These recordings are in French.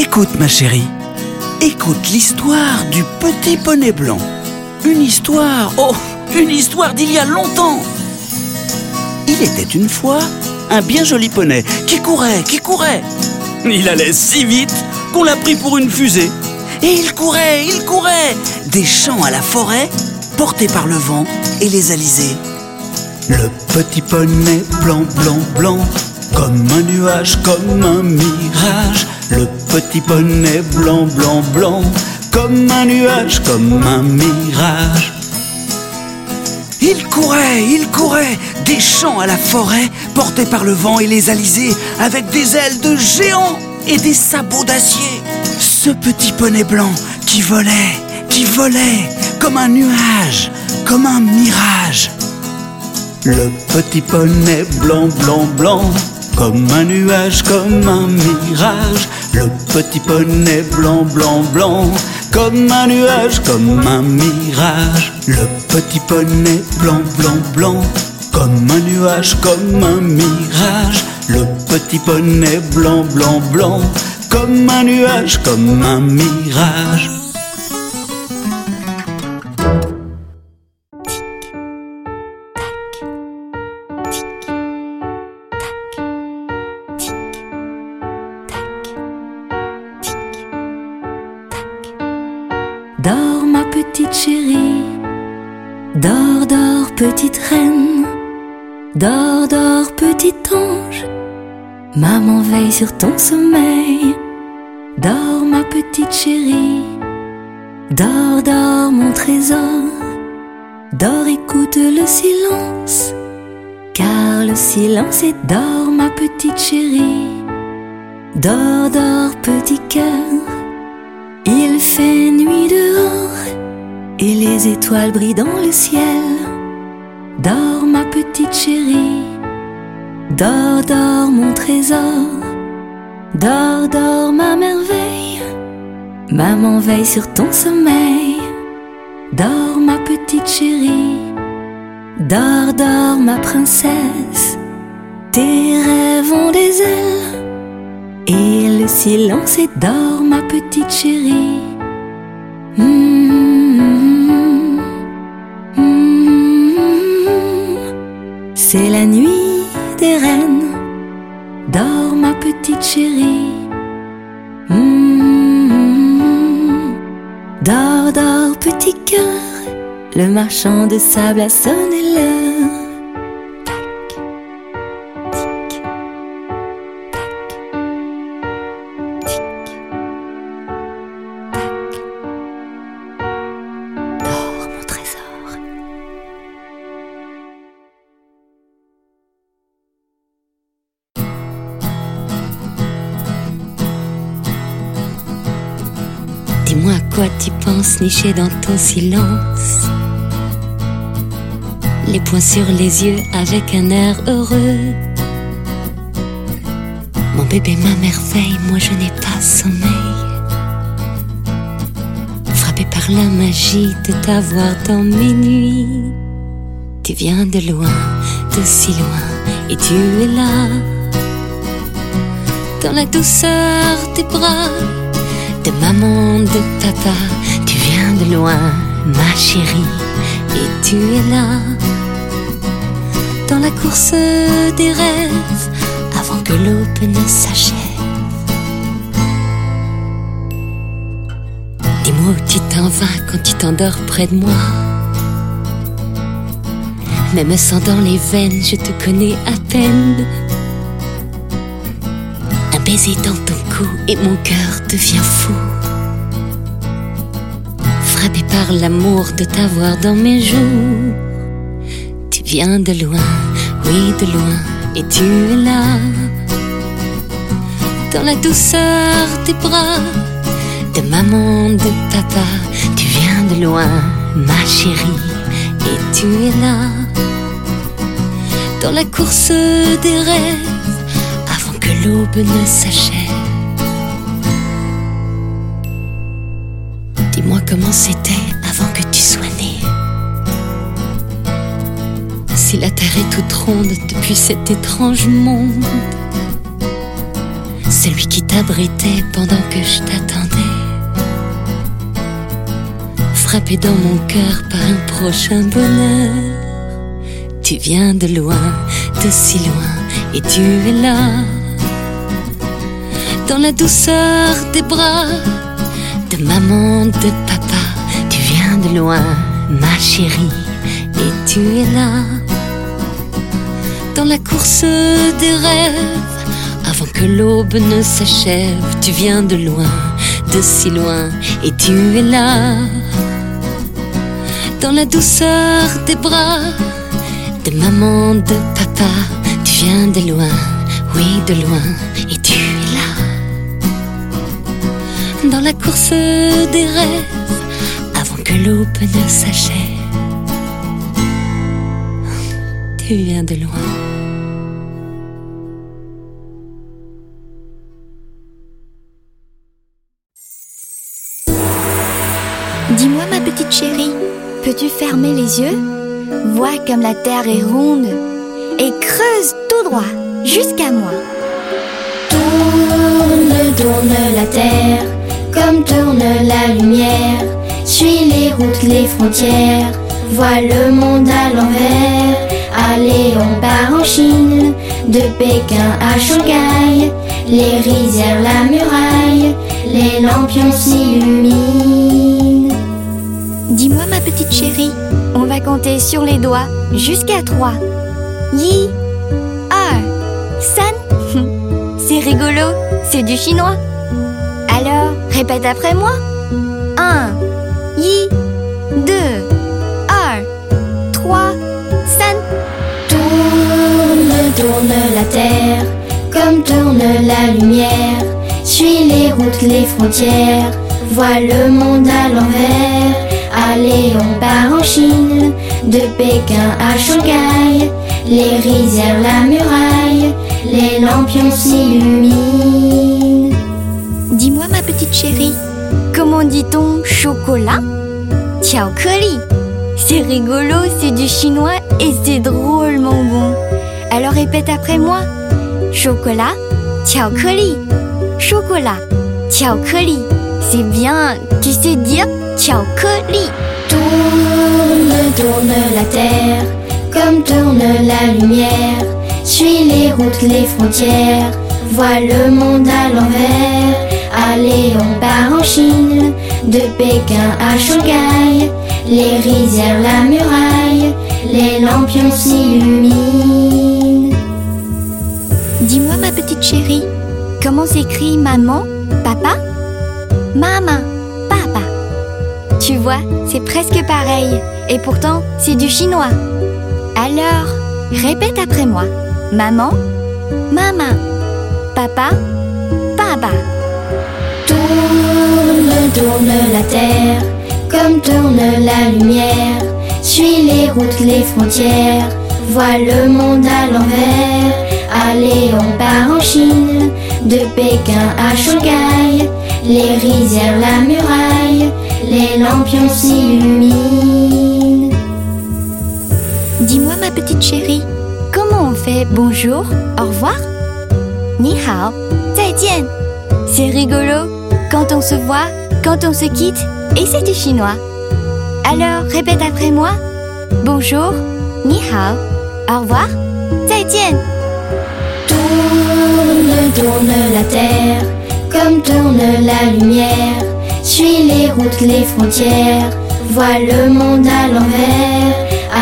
Écoute ma chérie, écoute l'histoire du petit poney blanc. Une histoire, oh, une histoire d'il y a longtemps. Il était une fois un bien joli poney qui courait, qui courait. Il allait si vite qu'on l'a pris pour une fusée. Et il courait, il courait, des champs à la forêt, porté par le vent et les alizés. Le petit poney blanc, blanc, blanc, comme un nuage, comme un mirage. Le petit poney blanc, blanc, blanc, comme un nuage, comme un mirage. Il courait, il courait, des champs à la forêt, porté par le vent et les alizés, avec des ailes de géant et des sabots d'acier. Ce petit poney blanc qui volait, qui volait, comme un nuage, comme un mirage. Le petit poney blanc, blanc, blanc, comme un nuage, comme un mirage. Le petit poney blanc, blanc, blanc, comme un nuage, comme un mirage. Le petit poney blanc, blanc, blanc, comme un nuage, comme un mirage. Le petit poney blanc, blanc, blanc, comme un nuage, comme un mirage. Dors, dors petit ange, maman veille sur ton sommeil. Dors ma petite chérie, dors, dors mon trésor, dors écoute le silence, car le silence est dors ma petite chérie, dors, dors petit cœur. Il fait nuit dehors et les étoiles brillent dans le ciel. Dors ma petite chérie, dors, dors mon trésor, dors, dors ma merveille. Maman veille sur ton sommeil. Dors ma petite chérie, dors, dors ma princesse. Tes rêves ont des ailes. Et le silence est dors ma petite chérie. Mmh, C'est la nuit des reines. Dors ma petite chérie. Mmh, Dors, dors petit cœur. Le marchand de sable a sonné l'heure. Penses niché dans ton silence. Les poings sur les yeux avec un air heureux. Mon bébé, ma merveille, moi je n'ai pas sommeil. Frappé par la magie de t'avoir dans mes nuits. Tu viens de loin, de si loin, et tu es là. Dans la douceur des bras de maman, de papa, de loin, ma chérie, et tu es là. Dans la course des rêves, avant que l'aube ne s'achève. Dis-moi où tu t'en vas quand tu t'endors près de moi. Même sang dans les veines, je te connais à peine. Un baiser dans ton cou et mon cœur devient fou. Frappé par l'amour de t'avoir dans mes joues. Tu viens de loin, oui de loin, et tu es là. Dans la douceur des bras de maman, de papa, tu viens de loin, ma chérie, et tu es là. Dans la course des rêves, avant que l'aube ne s'achève. Comment c'était avant que tu sois né. Si la terre est toute ronde depuis cet étrange monde. celui qui t'abritait pendant que je t'attendais. Frappé dans mon cœur par un prochain bonheur. Tu viens de loin, de si loin, et tu es là. Dans la douceur des bras de maman, de papa, de loin, ma chérie, et tu es là. Dans la course des rêves, avant que l'aube ne s'achève, tu viens de loin, de si loin, et tu es là. Dans la douceur des bras de maman, de papa, tu viens de loin, oui, de loin, et tu es là. Dans la course des rêves, que l'aube ne s'achève, tu viens de loin. Dis-moi ma petite chérie, peux-tu fermer les yeux? Vois comme la terre est ronde et creuse tout droit jusqu'à moi. Tourne, tourne la terre, comme tourne la lumière. Suis les routes, les frontières, vois le monde à l'envers. Allez, on part en Chine, de Pékin à Shanghai. Les rizières, la muraille, les lampions s'illuminent. Dis-moi, ma petite chérie, on va compter sur les doigts jusqu'à trois. Yi, er, san. C'est rigolo, c'est du chinois. Alors, répète après moi. 1 Tourne, tourne la terre, comme tourne la lumière. Suis les routes, les frontières, vois le monde à l'envers. Allez, on part en Chine, de Pékin à Shanghai. Les rizières, la muraille, les lampions s'illuminent. Dis-moi ma petite chérie, comment dit-on chocolat? Tiaokeli. C'est rigolo, c'est du chinois et c'est drôlement bon. Alors répète après moi. Chocolat, tiaokeli. Chocolat, tiaokeli. C'est bien, tu sais dire tiaokeli. Tourne, tourne la terre, comme tourne la lumière. Suis les routes, les frontières, vois le monde à l'envers. Allez, on part en Chine, de Pékin à Shanghai. Les rizières, la muraille, les lampions s'illuminent. Dis-moi ma petite chérie, comment s'écrit maman, papa? Maman, papa. Tu vois, c'est presque pareil. Et pourtant, c'est du chinois. Alors, répète après moi. Maman, maman. Papa, papa. Tourne, tourne la terre, comme tourne la lumière. Suis les routes, les frontières, vois le monde à l'envers. Allez, on part en Chine, de Pékin à Shanghai. Les rizières, la muraille, les lampions s'illuminent. Dis-moi ma petite chérie, comment on fait bonjour, au revoir? Ni hao, 再见. C'est rigolo quand on se voit, quand on se quitte, et c'est du chinois. Alors, répète après moi. Bonjour, ni hao, au revoir, 再见. Tourne, tourne la terre, comme tourne la lumière. Suis les routes, les frontières, vois le monde à l'envers.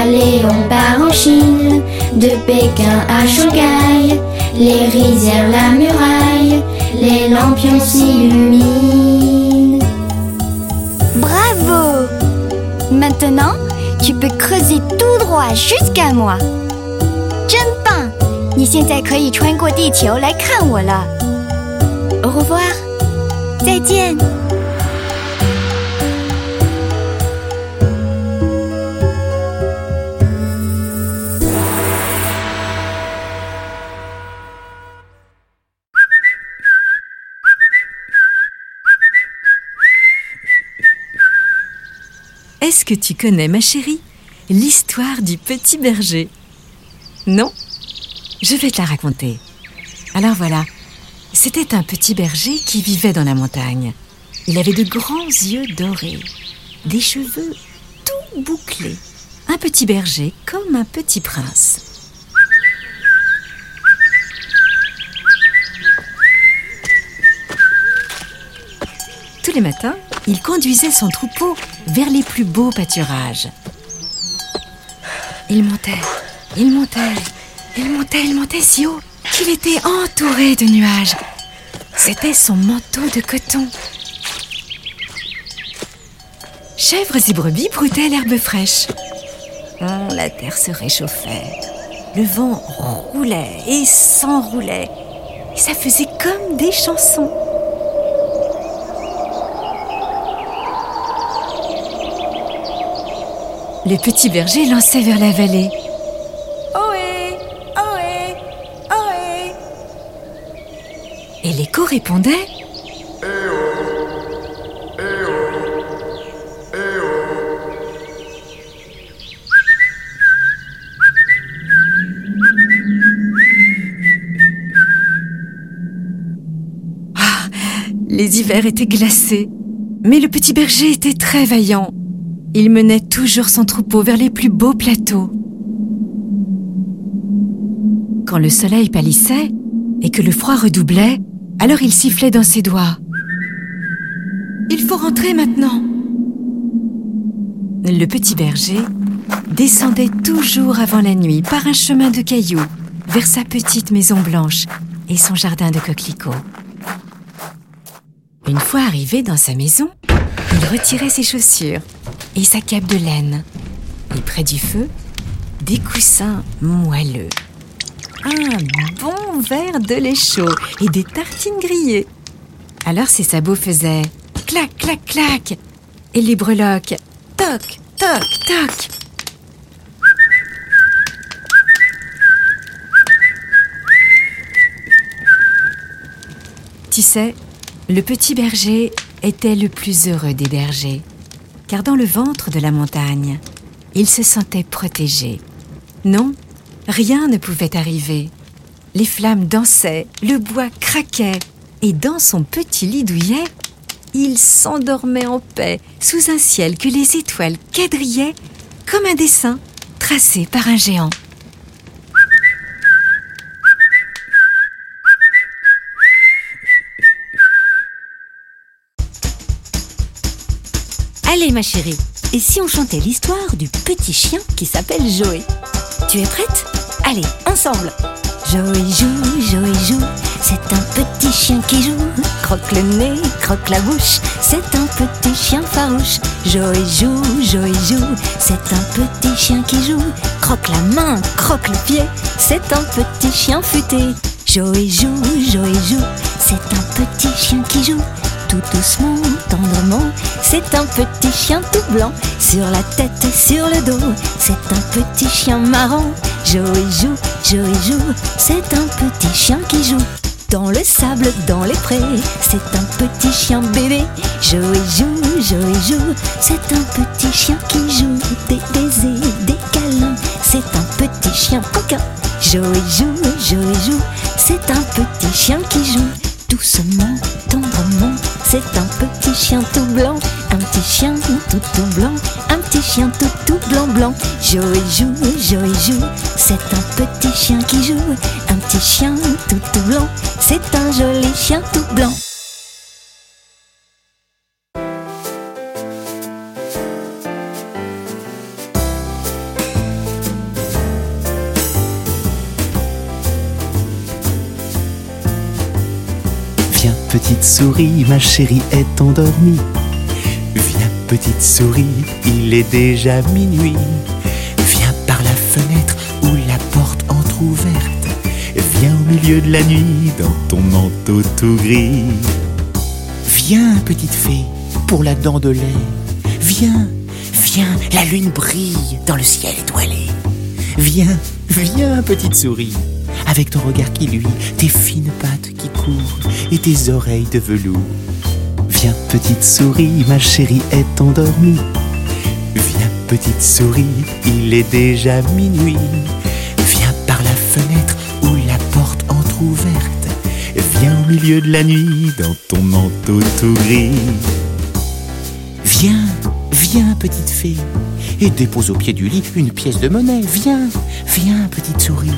Allez, on part en Chine, de Pékin à Shanghai Les rizières, la muraille, les lampions s'illuminent. Bravo Maintenant, tu peux creuser tout droit jusqu'à moi. 真棒！你现在可以穿过地球来看我了。Au revoir，再见。 Tu connais, ma chérie, l'histoire du petit berger Non? Je vais te la raconter. Alors voilà, C'était un petit berger qui vivait dans la montagne. Il avait de grands yeux dorés, des cheveux tout bouclés. Un petit berger comme un petit prince. Tous les matins, il conduisait son troupeau vers les plus beaux pâturages. Il montait, il montait, il montait, il montait si haut qu'il était entouré de nuages. C'était son manteau de coton. Chèvres et brebis broutaient l'herbe fraîche. Oh, la terre se réchauffait. Le vent roulait et s'enroulait. Et ça faisait comme des chansons. Le petit berger lançait vers la vallée. Ohé Ohé Ohé Et l'écho répondait Ah, Les hivers étaient glacés, mais le petit berger était très vaillant. Il menait toujours son troupeau vers les plus beaux plateaux. Quand le soleil pâlissait et que le froid redoublait, alors il sifflait dans ses doigts. Il faut rentrer maintenant. Le petit berger descendait toujours avant la nuit par un chemin de cailloux vers sa petite maison blanche et son jardin de coquelicots. Une fois arrivé dans sa maison, il retirait ses chaussures sa cape de laine. Et près du feu, des coussins moelleux. Un bon verre de lait chaud et des tartines grillées. Alors ses sabots faisaient clac, clac, clac. Et les breloques toc, toc, toc. Tu sais, le petit berger était le plus heureux des bergers car dans le ventre de la montagne, il se sentait protégé. Non, rien ne pouvait arriver. Les flammes dansaient, le bois craquait, et dans son petit lit douillet, il s'endormait en paix sous un ciel que les étoiles quadrillaient comme un dessin tracé par un géant. Ma chérie, et si on chantait l'histoire du petit chien qui s'appelle Joey? Tu es prête? Allez, ensemble. Joey joue, Joey joue, c'est un petit chien qui joue. Croque le nez, croque la bouche, c'est un petit chien farouche. Joey joue, Joey joue, c'est un petit chien qui joue. Croque la main, croque le pied, c'est un petit chien futé. Joey joue, Joey joue, c'est un petit chien qui joue tout doucement, tendrement. C'est un petit chien tout blanc, sur la tête et sur le dos. C'est un petit chien marrant. Joey joue, Joey joue, c'est un petit chien qui joue. Dans le sable, dans les prés, c'est un petit chien bébé. Joey joue, Joey joue, c'est un petit chien qui joue. Des baisers, des câlins, c'est un petit chien coquin. Joey joue, Joey joue, c'est un petit chien qui joue. Doucement, tendrement, c'est un petit chien tout blanc, un petit chien tout tout blanc, un petit chien tout tout blanc blanc. Joey joue, Joey joue, c'est un petit chien qui joue, un petit chien tout tout blanc, c'est un joli chien tout blanc. Petite souris, ma chérie est endormie. Viens petite souris, il est déjà minuit. Viens par la fenêtre ou la porte entr'ouverte. Viens au milieu de la nuit dans ton manteau tout gris. Viens petite fée pour la dent de lait. Viens, viens, la lune brille dans le ciel étoilé. Viens, viens petite souris, avec ton regard qui luit, tes fines pattes qui courent et tes oreilles de velours. Viens petite souris, ma chérie est endormie. Viens petite souris, il est déjà minuit. Viens par la fenêtre ou la porte entr'ouverte. Viens au milieu de la nuit dans ton manteau tout gris. Viens, viens, petite fée, et dépose au pied du lit une pièce de monnaie. Viens, viens, petite souris,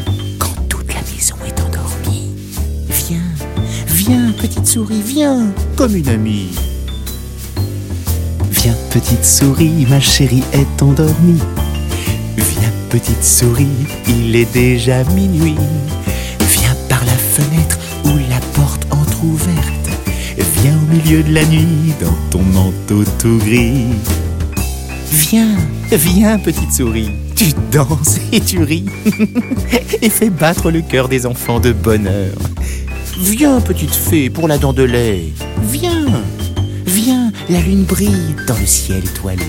souris, viens, comme une amie. Viens petite souris, ma chérie est endormie. Viens petite souris, il est déjà minuit. Viens par la fenêtre ou la porte entr'ouverte. Viens au milieu de la nuit dans ton manteau tout gris. Viens, viens, petite souris, tu danses et tu ris, et fais battre le cœur des enfants de bonheur. Viens, petite fée, pour la dent de lait. Viens, viens, la lune brille dans le ciel étoilé.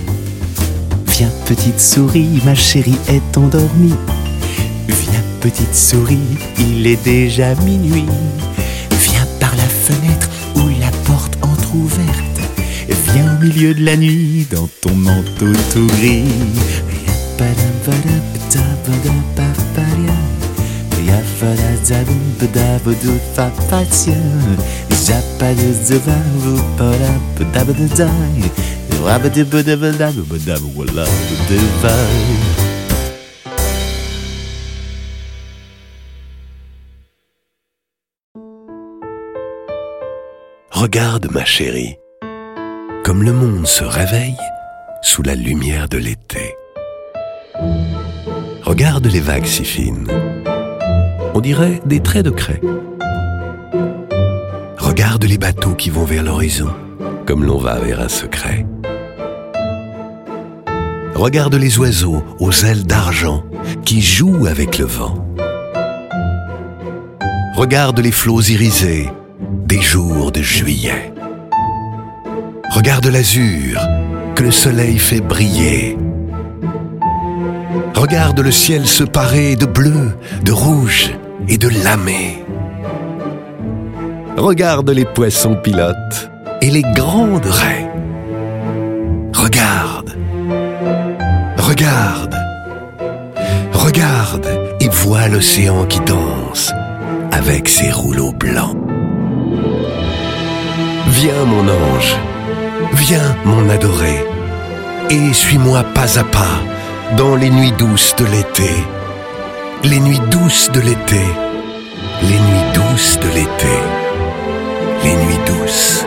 Viens petite souris, ma chérie est endormie. Viens petite souris, il est déjà minuit. Viens par la fenêtre ou la porte entr'ouverte. Viens au milieu de la nuit dans ton manteau tout gris. Regarde ma chérie, comme le monde se réveille sous la lumière de l'été. Regarde les vagues si fines, on dirait des traits de craie. Regarde les bateaux qui vont vers l'horizon, comme l'on va vers un secret. Regarde les oiseaux aux ailes d'argent qui jouent avec le vent. Regarde les flots irisés des jours de juillet. Regarde l'azur que le soleil fait briller. Regarde le ciel se parer de bleu, de rouge et de lamé. Regarde les poissons pilotes et les grandes raies. Regarde, regarde, regarde et vois l'océan qui danse avec ses rouleaux blancs. Viens mon ange, viens mon adoré, et suis-moi pas à pas dans les nuits douces de l'été, les nuits douces de l'été. Les nuits douces de l'été. Les nuits douces.